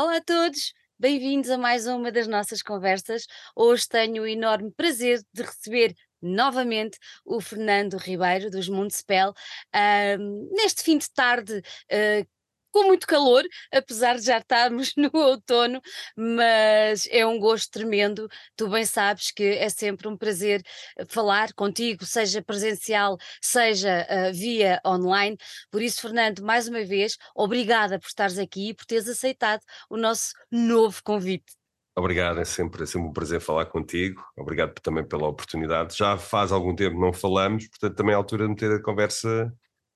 Olá a todos, bem-vindos a mais uma das nossas conversas. Hoje tenho o enorme prazer de receber novamente o Fernando Ribeiro dos Mundspell ahm, neste fim de tarde ah, com muito calor, apesar de já estarmos no outono, mas é um gosto tremendo. Tu bem sabes que é sempre um prazer eh, falar contigo, seja presencial, seja ah, via online. Por isso, Fernando, mais uma vez, obrigada por estares aqui e por teres aceitado o nosso novo convite. Obrigado, é sempre, é sempre um prazer falar contigo. Obrigado também pela oportunidade. Já faz algum tempo não falamos, portanto também é a altura de meter a conversa,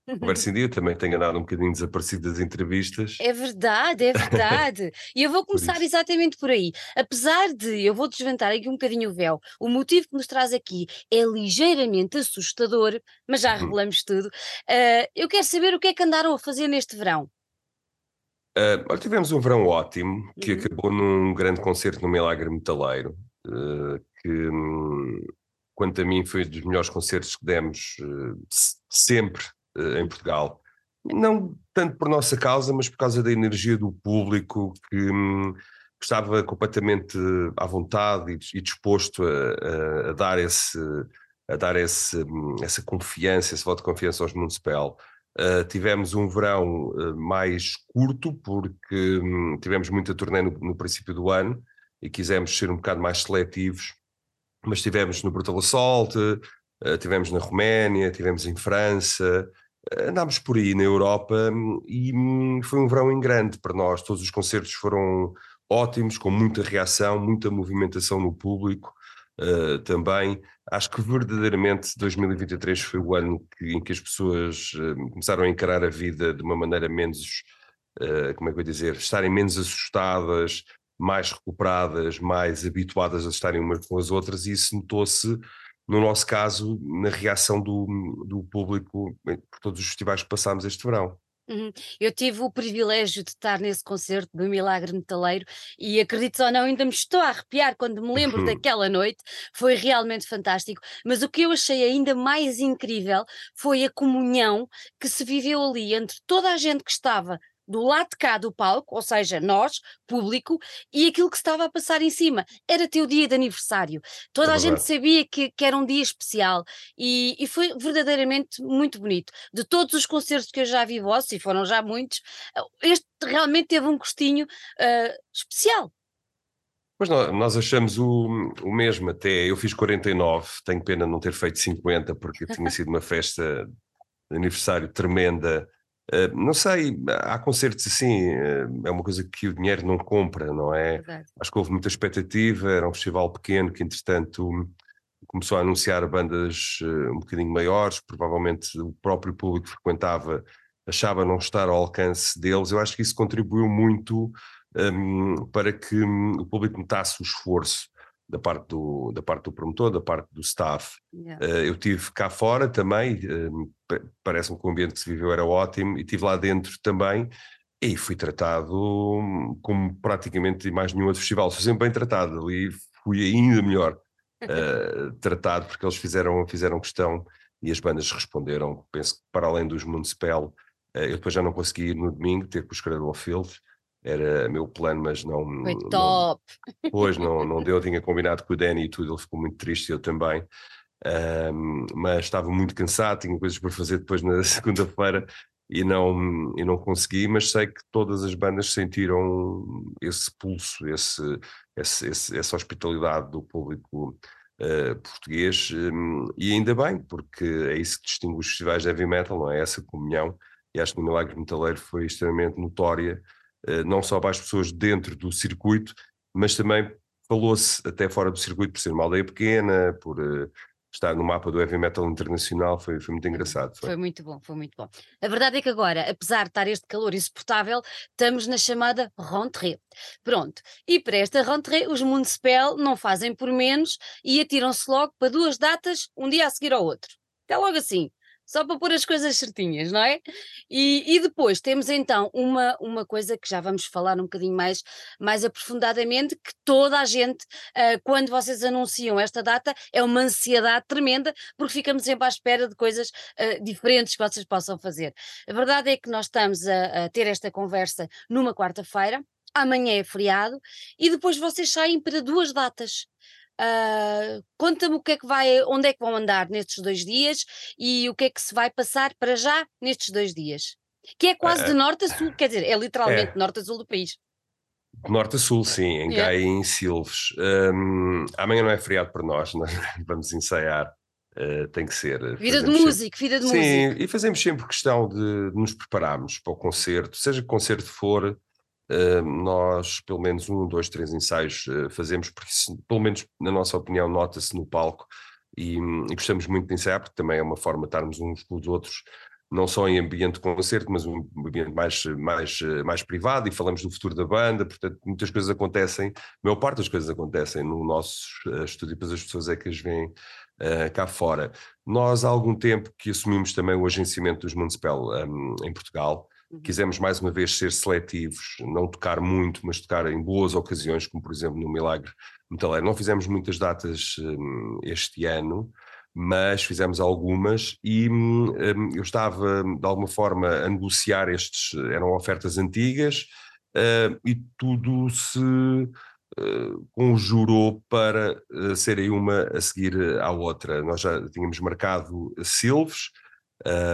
em dia. Também tenho andado um bocadinho desaparecido das entrevistas. É verdade, é verdade. E eu vou Por começar isso. exatamente por aí. Apesar de, eu vou desventar aqui um bocadinho o véu, o motivo que nos traz aqui é ligeiramente assustador, mas já Uhum. revelamos tudo. Ah, eu quero saber o que é que andaram a fazer neste verão. Olha, tivemos um verão ótimo que Uhum. acabou num grande concerto no Milagre Metaleiro, eh, que, hum, quanto a mim, foi um dos melhores concertos que demos se- sempre em Portugal. Não tanto por nossa causa, mas por causa da energia do público que hum, estava completamente à vontade e, e disposto a, a- a dar, esse, a dar esse, hum, essa confiança, esse voto de confiança aos Municipal. Uh, tivemos um verão uh, mais curto, porque hum, tivemos muita turnê no, no princípio do ano e quisemos ser um bocado mais seletivos, mas tivemos no Brutal Assault, uh, tivemos na Roménia, tivemos em França, andámos por aí na Europa hum, e hum, foi um verão em grande para nós. Todos os concertos foram ótimos, com muita reação, muita movimentação no público uh, também. Acho que verdadeiramente 2023 foi o ano que- em que as pessoas eh, começaram a encarar a vida de uma maneira menos, eh, como é que eu ia dizer, estarem menos assustadas, mais recuperadas, mais habituadas a estarem umas com as outras, e isso notou-se, no nosso caso, na reação do, do público por todos os festivais que passámos este verão. Uhum. Eu tive o privilégio de estar nesse concerto do Milagre Metaleiro e acredito ou não, ainda me estou a arrepiar quando me lembro daquela noite, foi realmente fantástico. Mas o que eu achei ainda mais incrível foi a comunhão que se viveu ali entre toda a gente que estava do lado de cá do palco, ou seja, nós, público, e aquilo que estava a passar em cima. Era teu dia de aniversário. É Toda a gente sabia que, que era um dia especial e, e foi verdadeiramente muito bonito de todos os concertos que eu já vi vossos, e foram já muitos, este realmente teve um gostinho ah, especial. Mas nó- nós achamos o, o mesmo até. Eu fiz 49, tenho pena não ter feito 50, porque tinha sido uma festa de aniversário tremenda. Eh, não sei, há concertos assim, eh, é uma coisa que o dinheiro não compra, não é? Verdade. Acho que houve muita expectativa, era um festival pequeno que, entretanto, começou a anunciar bandas eh, um bocadinho maiores, provavelmente o próprio público que frequentava achava não estar ao alcance deles. Eu acho que isso contribuiu muito hum, para que hum, o público notasse o esforço da parte do, da parte do promotor, da parte do staff. Yeah. Eh, eu tive cá fora também, pa- parece-me que o ambiente que se viveu era ótimo, e estive lá dentro também, e fui tratado hum, como praticamente mais nenhum outro festival. Fui sempre bem tratado, ali fui ainda melhor eh, tratado, porque eles fizeram, fizeram questão e as bandas responderam. Penso que para além dos Municipal, eh, eu depois já não consegui ir no domingo, ter com os Cradle Field, era meu plano, mas não, Foi não, top. Pois, não, não deu, tinha combinado com o Danny e tudo, ele ficou muito triste, eu também. Ahm, mas estava muito cansado, tinha coisas para fazer depois na segunda-feira e não, e não consegui, mas sei que todas as bandas sentiram esse pulso, esse, esse, esse- essa hospitalidade do público eh, português, hum, e ainda bem, porque é isso que distingue os festivais de heavy metal, não é? Essa comunhão, e acho que o Milagre Metaleiro foi extremamente notória, não só para as pessoas dentro do circuito, mas também falou-se até fora do circuito por ser uma aldeia pequena, por eh, estar no mapa do heavy metal internacional, foi, foi muito engraçado. Foi. Foi muito bom, foi muito bom. A verdade é que agora, apesar de estar este calor insuportável, estamos na chamada rentrée. Pronto. E para esta rentrée, os Municipal não fazem por menos e atiram-se logo para duas datas, um dia a seguir ao outro. Até logo assim. Só para pôr as coisas certinhas, não é? E, e depois temos então uma, uma coisa que já vamos falar um bocadinho mais, mais aprofundadamente, que toda a gente, ah, quando vocês anunciam esta data, é uma ansiedade tremenda, porque ficamos sempre à espera de coisas uh, diferentes que vocês possam fazer. A verdade é que nós estamos a, a ter esta conversa numa quarta-feira. amanhã é feriado, e depois vocês saem para duas datas. Uh, Conta-me o que é que vai, onde é que vão andar nestes dois dias e o que é que se vai passar para já nestes dois dias. Que é quase de norte a sul, quer dizer, é literalmente É. norte a sul do país. De norte a sul, sim, em. Gaia e em Silves. Hum, amanhã não é feriado para nós, nós vamos ensaiar, uh, tem que ser. Vida de fazemos sempre- vida de músico. Sim, e fazemos sempre questão de, de nos prepararmos para o concerto, seja que concerto for, eh, nós pelo menos um, dois, três ensaios eh, fazemos, porque isso, pelo menos na nossa opinião nota-se no palco e, hum, e gostamos muito de ensaiar, porque também é uma forma de estarmos uns com os outros, não só em ambiente de concerto, mas um ambiente mais, mais, eh, mais privado e falamos do futuro da banda, portanto muitas coisas acontecem, a maior parte das coisas acontecem no nosso eh, estúdio, depois as pessoas é que as veem eh, cá fora. Nós há algum tempo que assumimos também o agenciamento dos Municipal um, em Portugal. Quisemos mais uma vez ser seletivos, não tocar muito, mas tocar em boas ocasiões, como por exemplo no Milagre Metaleiro. Não fizemos muitas datas hum, este ano, mas fizemos algumas e hum, hum, eu estava de alguma forma a negociar estes, eram ofertas antigas uh, e tudo se conjurou para serem uma a seguir à outra. Nós já tínhamos marcado Silves,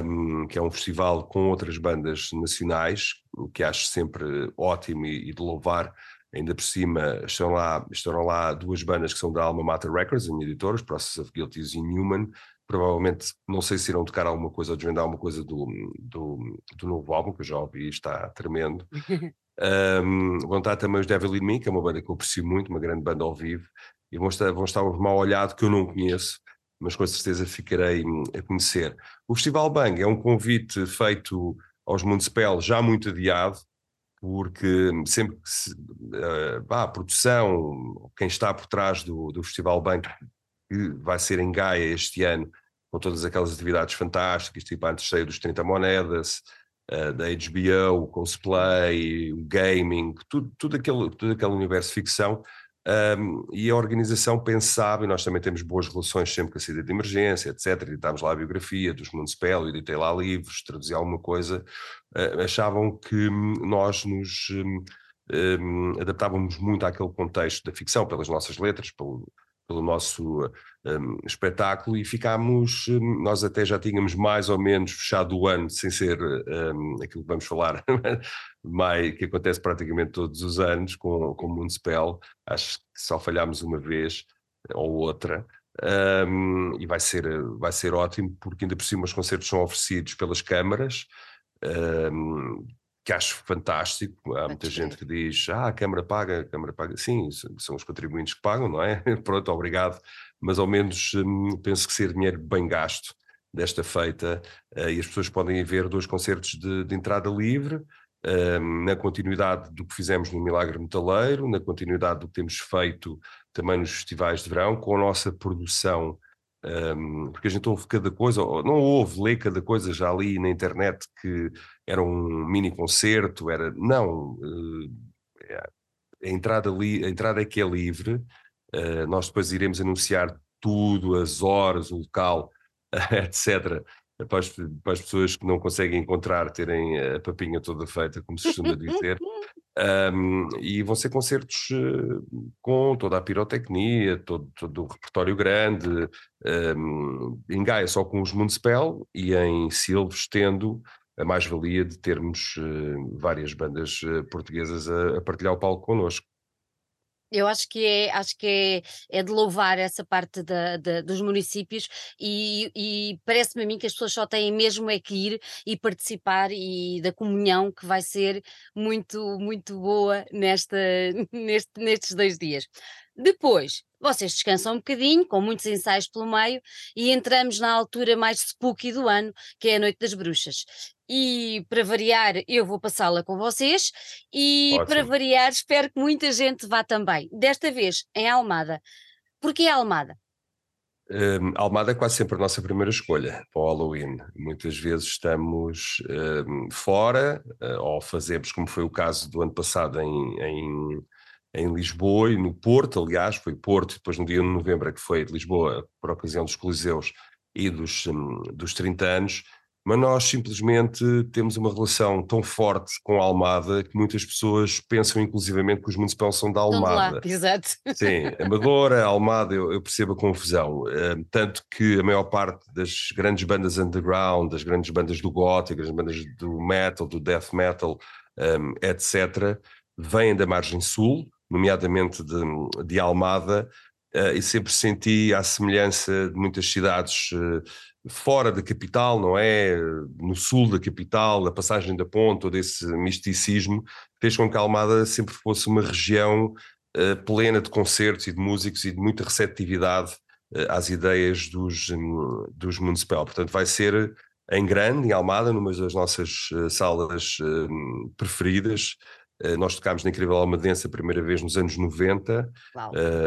um, que é um festival com outras bandas nacionais, o que acho sempre ótimo e, e de louvar. Ainda por cima estão lá, estarão lá duas bandas que são da Alma Mater Records, a minha editora, os Process of Guilties e Newman. Provavelmente, não sei se irão tocar alguma coisa ou desvendar alguma coisa do, do, do novo álbum, que eu já ouvi e está tremendo. Um, vão estar também os Devil in Me, que é uma banda que eu aprecio muito, uma grande banda ao vivo, e vão estar, vão estar os Mal Olhado, que eu não conheço, mas com certeza ficarei hum, a conhecer. O Festival Bang é um convite feito aos Municipal já muito adiado, porque sempre que se, uh, bah, a produção, quem está por trás do, do Festival Bang, que vai ser em Gaia este ano, com todas aquelas atividades fantásticas, tipo a antesteia dos 30 moedas, uh, da HBO, o cosplay, o gaming, tudo, tudo, aquele, todo aquele universo ficção, um, e a organização pensava, e nós também temos boas relações sempre com a saída de emergência, etc. Editámos lá a biografia dos Municipal, editei lá livros, traduzi alguma coisa. Uh, achavam que hum, nós nos um, um, adaptávamos muito àquele contexto da ficção, pelas nossas letras, pelo, pelo nosso um, espetáculo, e ficámos. hum, nós até já tínhamos mais ou menos fechado o ano, sem ser hum, aquilo que vamos falar, que acontece praticamente todos os anos com, com o Municipal acho que só falhámos uma vez ou outra. Um, e vai ser, vai ser ótimo, porque ainda por cima os concertos são oferecidos pelas câmaras, um, que acho fantástico. Há muita gente que diz: Ah, a Câmara paga, a Câmara paga. Sim, são os contribuintes que pagam, não é? Pronto, obrigado. Mas ao menos hum, penso que ser dinheiro bem gasto desta feita, eh, e as pessoas podem ver dois concertos de, de entrada livre, um, na continuidade do que fizemos no Milagre Metaleiro, na continuidade do que temos feito também nos festivais de verão, com a nossa produção, um, porque a gente ouve cada coisa, ou não ouve, lê cada coisa já ali na internet que era um mini concerto, era. Não, eh, a entrada, li, a entrada é que é livre, eh, nós depois iremos anunciar tudo, as horas, o local, etc. Para as, para as pessoas que não conseguem encontrar, terem a papinha toda feita, como se costuma dizer. Um, e vão ser concertos uh, com toda a pirotecnia, todo, todo o repertório grande, um, em Gaia só com os Municipal e em Silves tendo a mais-valia de termos uh, várias bandas uh, portuguesas a, a partilhar o palco connosco. Eu acho que é, acho que é, é de louvar essa parte da, da- dos municípios e, e parece-me a mim que as pessoas só têm mesmo é que ir e participar e da comunhão que vai ser muito, muito boa nesta, neste, nestes dois dias. Depois, vocês descansam um bocadinho, com muitos ensaios pelo meio, e entramos na altura mais spooky do ano, que é a Noite das Bruxas. E para variar, eu vou passá-la com vocês, e para Ótimo. variar, espero que muita gente vá também. Desta vez em Almada. Porquê Almada? Um, Almada é quase sempre a nossa primeira escolha para o Halloween. Muitas vezes estamos um, fora, uh, ou fazemos, como foi o caso do ano passado em, em, em Lisboa e no Porto, aliás, foi Porto, depois no dia de novembro é que foi de Lisboa, por ocasião dos Coliseus e dos, um, dos 30 anos, mas nós simplesmente temos uma relação tão forte com a Almada que muitas pessoas pensam inclusivamente que os municipais são da Almada. Exato. Sim, Amadora, Almada, eu, eu percebo a confusão. Uh, tanto que a maior parte das grandes bandas underground, das grandes bandas do gótico, das bandas do metal, do death metal, um, etc., vêm da margem sul, nomeadamente de, de Almada, uh, e sempre senti a semelhança de muitas cidades uh, fora da capital, não é? No sul da capital, a passagem da ponte, todo esse misticismo, fez com que a Almada sempre fosse uma região uh, plena de concertos e de músicos e de muita receptividade às ideias dos, dos municipal. Portanto, vai ser em grande, em Almada, numa das nossas salas preferidas, eh, nós tocámos na Incrível Almadense a primeira vez nos anos 90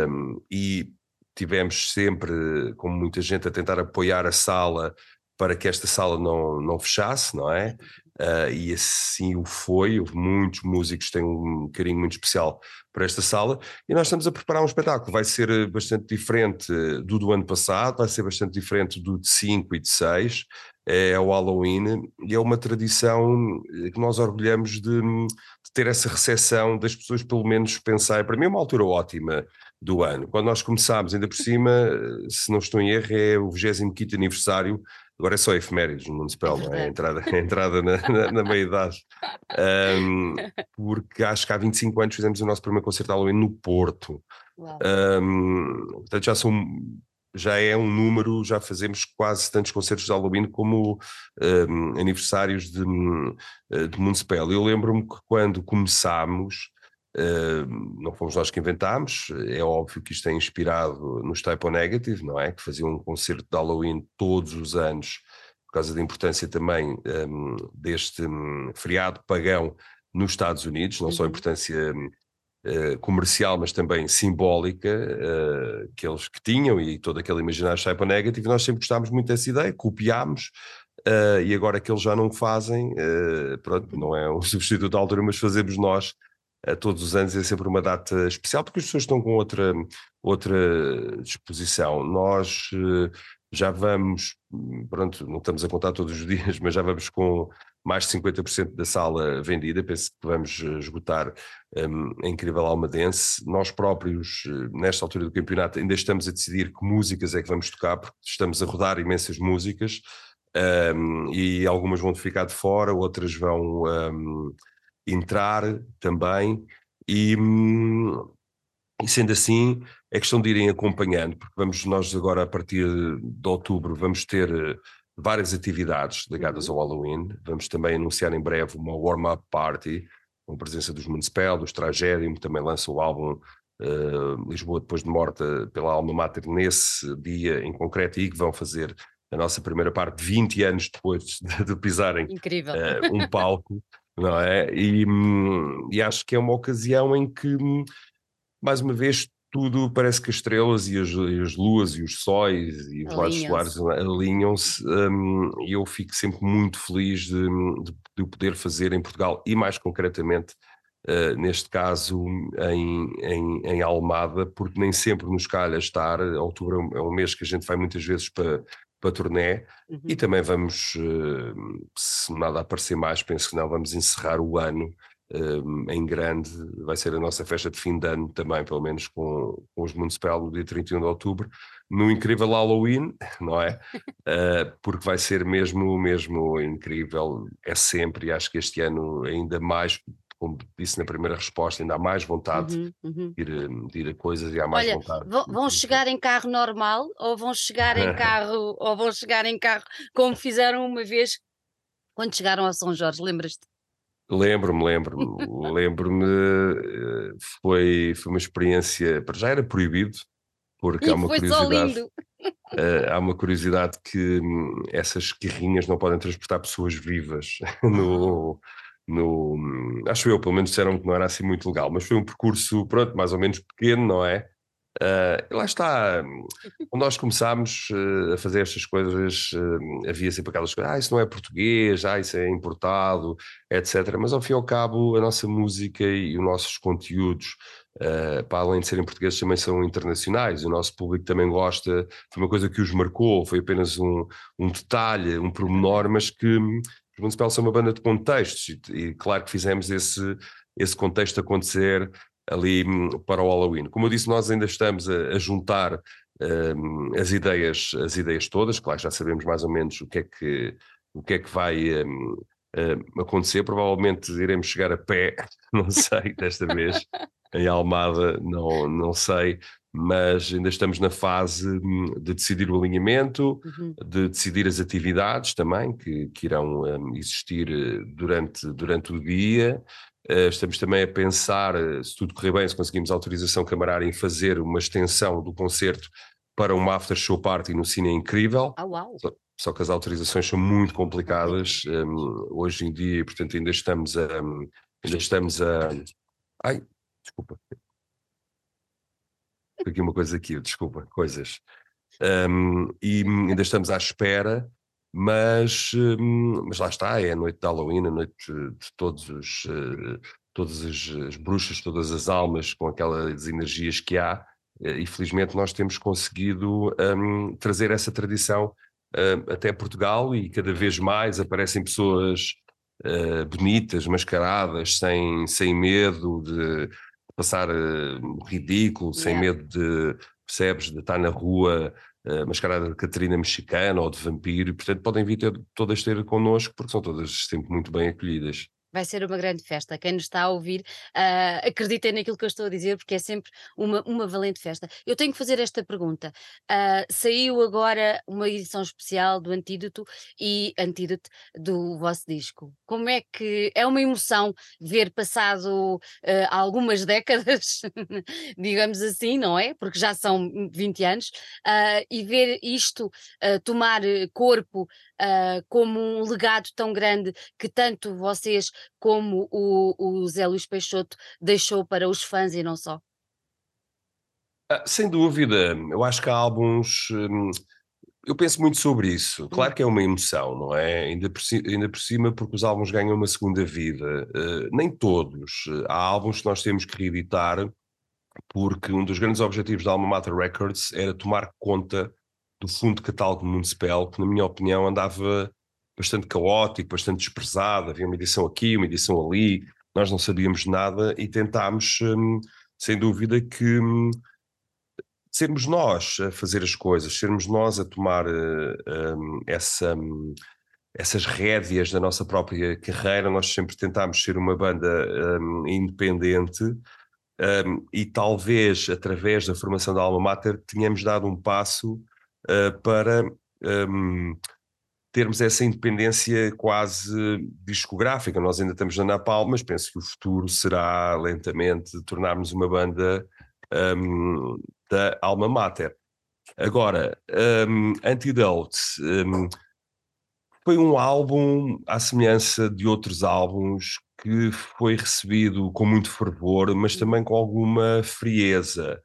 um, e tivemos sempre, como muita gente, a tentar apoiar a sala para que esta sala não, não fechasse, não é? Uh, e assim o foi. Muitos músicos têm um carinho muito especial para esta sala e nós estamos a preparar um espetáculo. Vai ser eh, bastante diferente do do ano passado, vai ser bastante diferente do de 5 e de 6. É o Halloween e é uma tradição que nós orgulhamos de, de ter essa recepção das pessoas, pelo menos pensar. Para mim, é uma altura ótima do ano. Quando nós começámos, ainda por cima, se não estou em erro, é o 25 aniversário, agora é só efemérides no Municipal, não é? A entrada, a entrada na, na, na meia-idade. Um, porque acho que há 25 anos fizemos o nosso primeiro concerto de Halloween no Porto. Um, portanto, já são já é um número, já fazemos quase tantos concertos de Halloween como um, aniversários de, de Municipal. Eu lembro-me que quando começámos, Uh, não fomos nós que inventámos, é óbvio que isto é inspirado nos Type O Negative, não é? Que faziam um concerto de Halloween todos os anos, por causa da importância também um, deste um, feriado pagão nos Estados Unidos, não uhum. só a uhum. importância uh, comercial, mas também simbólica uh, que eles que tinham e todo aquele imaginário O Negative. Nós sempre gostámos muito dessa ideia, copiámos. e agora que eles já não fazem, pronto, não é um substituto da altura, mas fazemos nós todos os anos é sempre uma data especial, porque as pessoas estão com outra, outra disposição. Nós eh, já vamos, pronto, não estamos a contar todos os dias, mas já vamos com mais de 50% da sala vendida, penso que vamos esgotar um, a incrível Almadense. Nós próprios, eh, nesta altura do campeonato, ainda estamos a decidir que músicas é que vamos tocar, porque estamos a rodar imensas músicas, um, e algumas vão ficar de fora, outras vão... Um, entrar também e, e, sendo assim é questão de irem acompanhando, porque vamos nós agora a partir de outubro vamos ter eh, várias atividades ligadas uhum. ao Halloween, vamos também anunciar em breve uma warm-up party com presença dos Municipal, dos Tragédium, também lança o álbum uh, Lisboa depois de morta pela Alma Mater nesse dia em concreto e que vão fazer a nossa primeira parte 20 anos depois de, de pisarem uh, um palco não é? E, hum, e acho que é uma ocasião em que, hum, mais uma vez, tudo parece que as estrelas e as, e as luas e os sóis e os lados solares alinham-se um, e eu fico sempre muito feliz de, de, de, poder fazer em Portugal e mais concretamente uh, neste caso em, em, em, Almada porque nem sempre nos calha estar, outubro é um mês que a gente vai muitas vezes para para turnê uhum. e também vamos, uh, se nada aparecer mais, penso que não, vamos encerrar o ano em grande, vai ser a nossa festa de fim de ano também, pelo menos com, com os Municipal no dia 31 de outubro, no incrível Halloween, não é? Uh, porque vai ser mesmo, mesmo incrível, é sempre, e acho que este ano ainda mais como disse na primeira resposta, ainda há mais vontade uhum, uhum. De, ir, de, ir, a coisas e há mais Olha, vontade. Vão, chegar em carro normal ou vão chegar em carro ou vão chegar em carro como fizeram uma vez quando chegaram a São Jorge, lembras-te? Lembro-me, lembro-me, lembro-me, eh, foi, foi uma experiência, já era proibido, porque e há uma curiosidade. Uh, há uma curiosidade que hum, essas carrinhas não podem transportar pessoas vivas no, ah no, acho eu, pelo menos disseram que não era assim muito legal, mas foi um percurso, pronto, mais ou menos pequeno, não é? Uh, lá está, quando nós começámos uh, a fazer estas coisas, uh, havia sempre aquelas coisas, ah, isso não é português, ah, isso é importado, etc. Mas ao fim e ao cabo, a nossa música e os nossos conteúdos, para além de serem portugueses, também são internacionais. O nosso público também gosta, foi uma coisa que os marcou, foi apenas um, um detalhe, um pormenor, mas que os Municipal são uma banda de contextos e, e claro que fizemos esse, esse contexto acontecer ali hum, para o Halloween. Como eu disse, nós ainda estamos a, a juntar um, as ideias, as ideias todas, claro, já sabemos mais ou menos o que é que, o que, é que vai um, um, acontecer, provavelmente iremos chegar a pé, não sei, desta vez, em Almada, não, não sei, mas ainda estamos na fase hum, de decidir o alinhamento, uhum. de decidir as atividades também que, que irão um, existir eh, durante, durante o dia, estamos também a pensar, uh, se tudo correr bem, se conseguimos autorização camarária, em fazer uma extensão do concerto para uma after show party no Cine Incrível. Ah, uau. Só, só, que as autorizações são muito complicadas um, ehm, hoje em dia, portanto ainda estamos a. Um, ainda estamos a. Ai, desculpa. Aqui uma coisa aqui, desculpa, coisas. Um, ehm, e ainda estamos à espera mas, hum, mas lá está, é a noite de Halloween, a noite de todos os, eh, todas as, as bruxas, todas as almas com aquelas energias que há, eh, e felizmente nós temos conseguido um, trazer essa tradição uh, até Portugal e cada vez mais aparecem pessoas uh, bonitas, mascaradas, sem, sem medo de passar uh, ridículo, yeah. sem medo de, percebes, de estar na rua uh, mascarada de Catarina Mexicana ou de vampiro, e portanto podem vir ter, todas ter connosco, porque são todas sempre muito bem acolhidas. Vai ser uma grande festa. Quem nos está a ouvir, uh, acreditem naquilo que eu estou a dizer, porque é sempre uma, uma valente festa. Eu tenho que fazer esta pergunta. Uh, saiu agora uma edição especial do Antídoto e Antídoto do vosso disco. Como é que é uma emoção ver passado uh, algumas décadas, digamos assim, não é? Porque já são 20 anos, e ver isto tomar corpo como um legado tão grande que tanto vocês como o, o Zé Luís Peixoto deixou para os fãs e não só? Ah, sem dúvida, eu acho que há álbuns. Hum, eu penso muito sobre isso. Claro hum. que é uma emoção, não é? Ainda por, ainda por cima, porque os álbuns ganham uma segunda vida. Uh, nem todos. Há álbuns que nós temos que reeditar, porque um dos grandes objetivos da Alma Mater Records era tomar conta do fundo catálogo municipal, que, na minha opinião, andava bastante caótico, bastante desprezado, havia uma edição aqui, uma edição ali, nós não sabíamos nada e tentámos, hum, sem dúvida, que hum, sermos nós a fazer as coisas, sermos nós a tomar hum, essa, essas rédeas da nossa própria carreira, nós sempre tentámos ser uma banda independente e talvez através da formação da Alma Mater tenhamos dado um passo uh, para termos essa independência quase discográfica. Nós ainda estamos na Napalm, mas penso que o futuro será lentamente tornarmos uma banda um, da alma mater. Agora, um, Antidote um, foi um álbum à semelhança de outros álbuns que foi recebido com muito fervor, mas também com alguma frieza.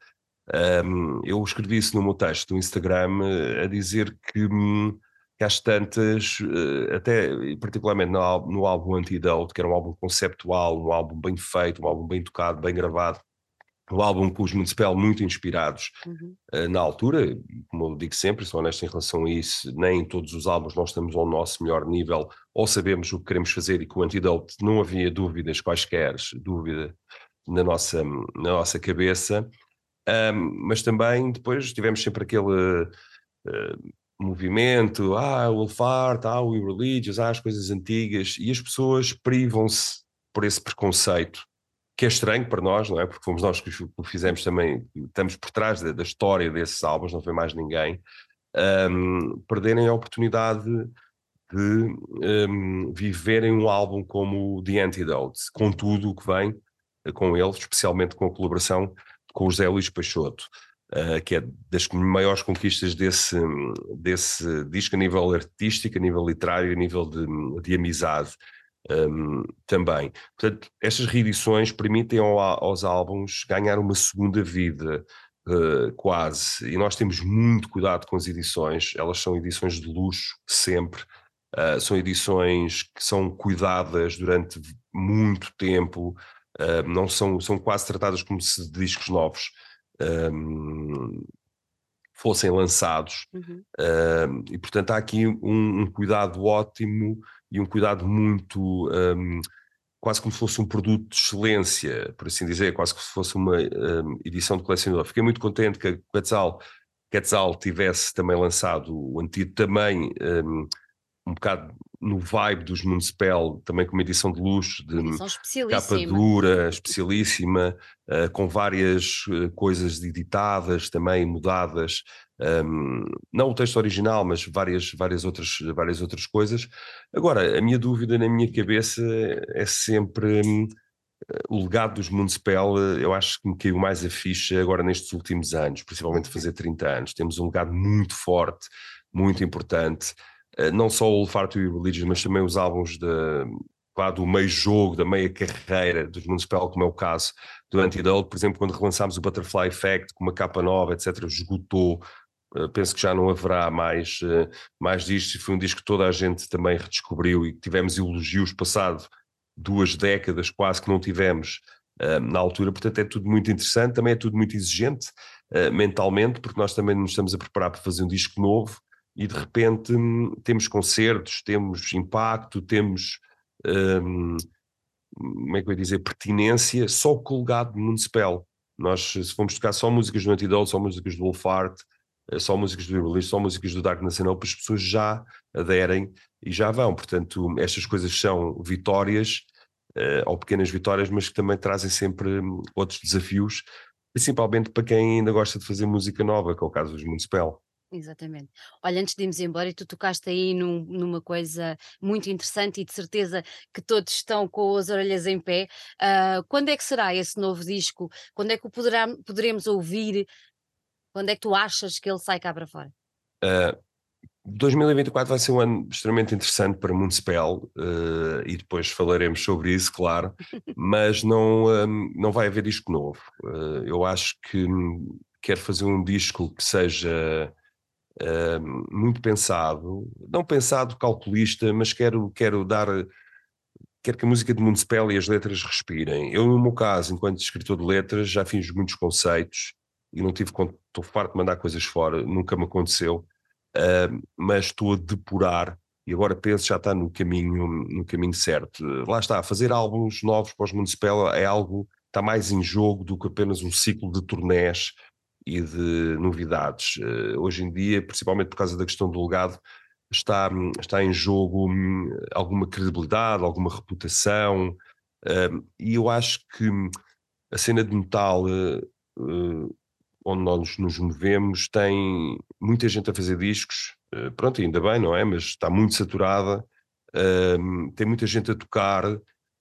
Um, eu escrevi isso no meu texto do Instagram eh, a dizer que hum, que às tantas, eh, até particularmente no, no álbum Antidote, que era um álbum conceptual, um álbum bem feito, um álbum bem tocado, bem gravado, um álbum com os Municipal muito inspirados uhum. uh, na altura, como eu digo sempre, sou honesto em relação a isso, nem em todos os álbuns nós estamos ao nosso melhor nível, ou sabemos o que queremos fazer e com o Antidote não havia dúvidas, quaisquer dúvida na nossa, na nossa cabeça, um, mas também depois tivemos sempre aquele... Uh, movimento, ah, o Wolfart, ah, o Irreligious, ah, as coisas antigas, e as pessoas privam-se por esse preconceito, que é estranho para nós, não é? Porque fomos nós que o fizemos também, estamos por trás da, da história desses álbuns, não foi mais ninguém, um, perderem a oportunidade de um, viverem um álbum como The Antidote, com tudo o que vem com ele, especialmente com a colaboração com o José Luís Peixoto uh, que é das maiores conquistas desse, desse disco a nível artístico, a nível literário, a nível de, de amizade um, também. Portanto, estas reedições permitem ao, aos álbuns ganhar uma segunda vida. uh, quase, e nós temos muito cuidado com as edições, elas são edições de luxo, sempre, uh, são edições que são cuidadas durante muito tempo, uh, não são, são quase tratadas como se discos novos um, fossem lançados, Uhum. e portanto há aqui um, um, cuidado ótimo e um cuidado muito. Um, quase como se fosse um produto de excelência, por assim dizer, quase como se fosse uma um, edição de colecionador. Fiquei muito contente que a Quetzal, Quetzal tivesse também lançado o antigo também um, um bocado no vibe dos Municipal, também com uma edição de luxo, de capa dura, especialíssima, uh, com várias uh, coisas editadas, também mudadas, um, não o texto original, mas várias, várias, outras, várias outras coisas. Agora, a minha dúvida na minha cabeça é sempre um, o legado dos Municipal, eu acho que me caiu mais a ficha agora nestes últimos anos, principalmente fazer 30 anos. Temos um legado muito forte, muito importante, não só o Olfato e o Religion, mas também os álbuns de, lá, do meio jogo, da meia carreira dos Municipal, como é o caso do Antidote, por exemplo, quando relançámos o Butterfly Effect com uma capa nova, etc., esgotou eh, penso que já não haverá mais, eh, mais disto. Foi um disco que toda a gente também redescobriu e tivemos elogios passado duas décadas quase que não tivemos na altura. Portanto, é tudo muito interessante, também é tudo muito exigente mentalmente, porque nós também nos estamos a preparar para fazer um disco novo e de repente temos concertos, temos impacto, temos. Um, como é que eu ia dizer, pertinência só com o legado municipal. Nós, se formos tocar só músicas do Antidote, só músicas do Wolfart, é só músicas do Release, só músicas do Dark Nacional, as pessoas já aderem e já vão. Portanto, estas coisas são vitórias, uh, ou pequenas vitórias, mas que também trazem sempre hum, outros desafios, principalmente para quem ainda gosta de fazer música nova, que é o caso dos Municipal. Exatamente. Olha, antes de irmos embora, e tu tocaste aí num, numa coisa muito interessante e de certeza que todos estão com as orelhas em pé. Uh, quando é que será esse novo disco? Quando é que o poderá, poderemos ouvir? Quando é que tu achas que ele sai cá para fora? Uh, ah, 2024 vai ser um ano extremamente interessante para Municipal uh, e depois falaremos sobre isso, claro, mas não, um, não vai haver disco novo. Uh, eu acho que quero fazer um disco que seja muito pensado, não pensado calculista, mas quero, quero dar. Quero que a música de Municipal e as letras respirem. Eu, no meu caso, enquanto escritor de letras, já fiz muitos conceitos e não tive, estou farto de mandar coisas fora, nunca me aconteceu, uh, mas estou a depurar e agora penso já está no caminho, no caminho certo. Lá está, fazer álbuns novos para os Municipal é algo está mais em jogo do que apenas um ciclo de turnés e de novidades. Uh, hoje em dia, principalmente por causa da questão do legado, está, está em jogo hum, alguma credibilidade, alguma reputação, uh, e eu acho que a cena de metal uh, onde nós nos movemos tem muita gente a fazer discos, pronto, ainda bem, não é? Mas está muito saturada, tem muita gente a tocar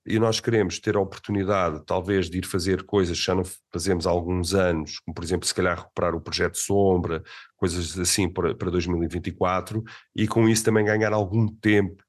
e nós queremos ter a oportunidade, talvez, de ir fazer coisas que já não fazemos há alguns anos, como por exemplo, se calhar recuperar o projeto Sombra, coisas assim para, para 2024, e com isso também ganhar algum tempo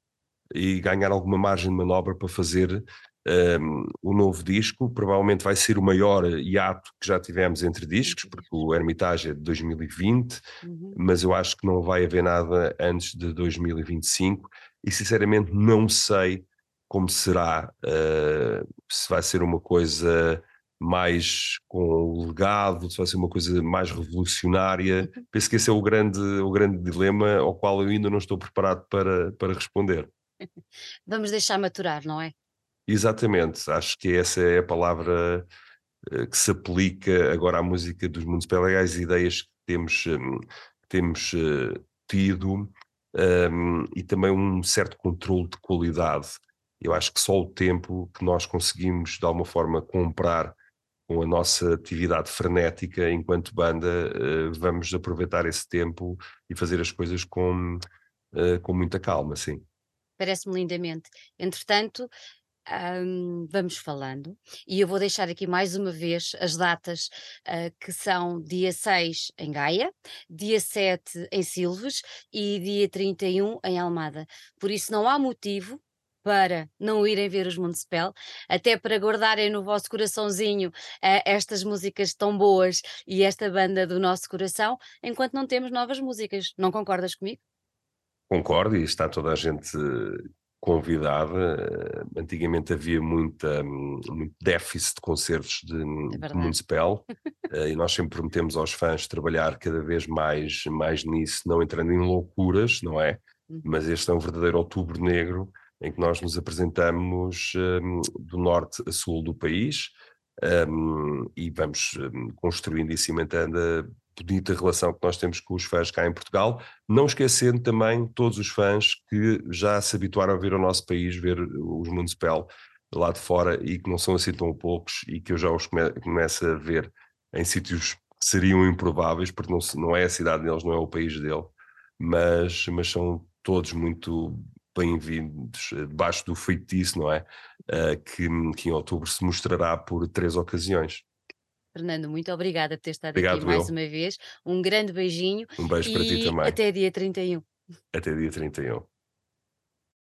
e ganhar alguma margem de manobra para fazer um, o novo disco provavelmente vai ser o maior hiato que já tivemos entre discos, porque o Hermitage é de 2020, uhum. mas eu acho que não vai haver nada antes de 2025 e sinceramente não sei como será, uh, se vai ser uma coisa mais com o legado, se vai ser uma coisa mais revolucionária. Uhum. Penso que esse é o grande, o grande dilema ao qual eu ainda não estou preparado para, para responder. Vamos deixar maturar, não é? Exatamente, acho que essa é a palavra uh, que se aplica agora à música dos mundos pelegais, ideias que temos, um, que temos uh, tido um, e também um certo controle de qualidade. Eu acho que só o tempo que nós conseguimos, de alguma forma, comprar com a nossa atividade frenética enquanto banda, uh, vamos aproveitar esse tempo e fazer as coisas com, com muita calma, sim. Parece-me lindamente. Entretanto, vamos falando, e eu vou deixar aqui mais uma vez as datas uh, que são dia 6 em Gaia, dia 7 em Silves e dia 31 em Almada. Por isso não há motivo para não irem ver os Municipal, até para guardarem no vosso coraçãozinho uh, estas músicas tão boas e esta banda do nosso coração, enquanto não temos novas músicas. Não concordas comigo? Concordo e está toda a gente convidada. Antigamente havia muita, muito déficit de concertos de, É de Municipal eh, e nós sempre prometemos aos fãs trabalhar cada vez mais, mais nisso, não entrando em loucuras, não é? Uhum. Mas este é um verdadeiro outubro negro em que nós nos apresentamos um, do norte a sul do país um, e vamos um, construindo e cimentando a bonita relação que nós temos com os fãs cá em Portugal, não esquecendo também todos os fãs que já se habituaram a vir ao nosso país ver os Municipal lá de fora e que não são assim tão poucos e que eu já os come começo a ver em sítios que seriam improváveis, porque não, não é a cidade deles, não é o país dele, mas, mas são todos muito bem-vindos eh, debaixo do feitiço, não é? Uh, que, que em outubro se mostrará por três ocasiões. Fernando, muito obrigada por ter estado Obrigado, aqui mais eu. uma vez. Um grande beijinho Um beijo para ti também. até dia 31. Até dia 31.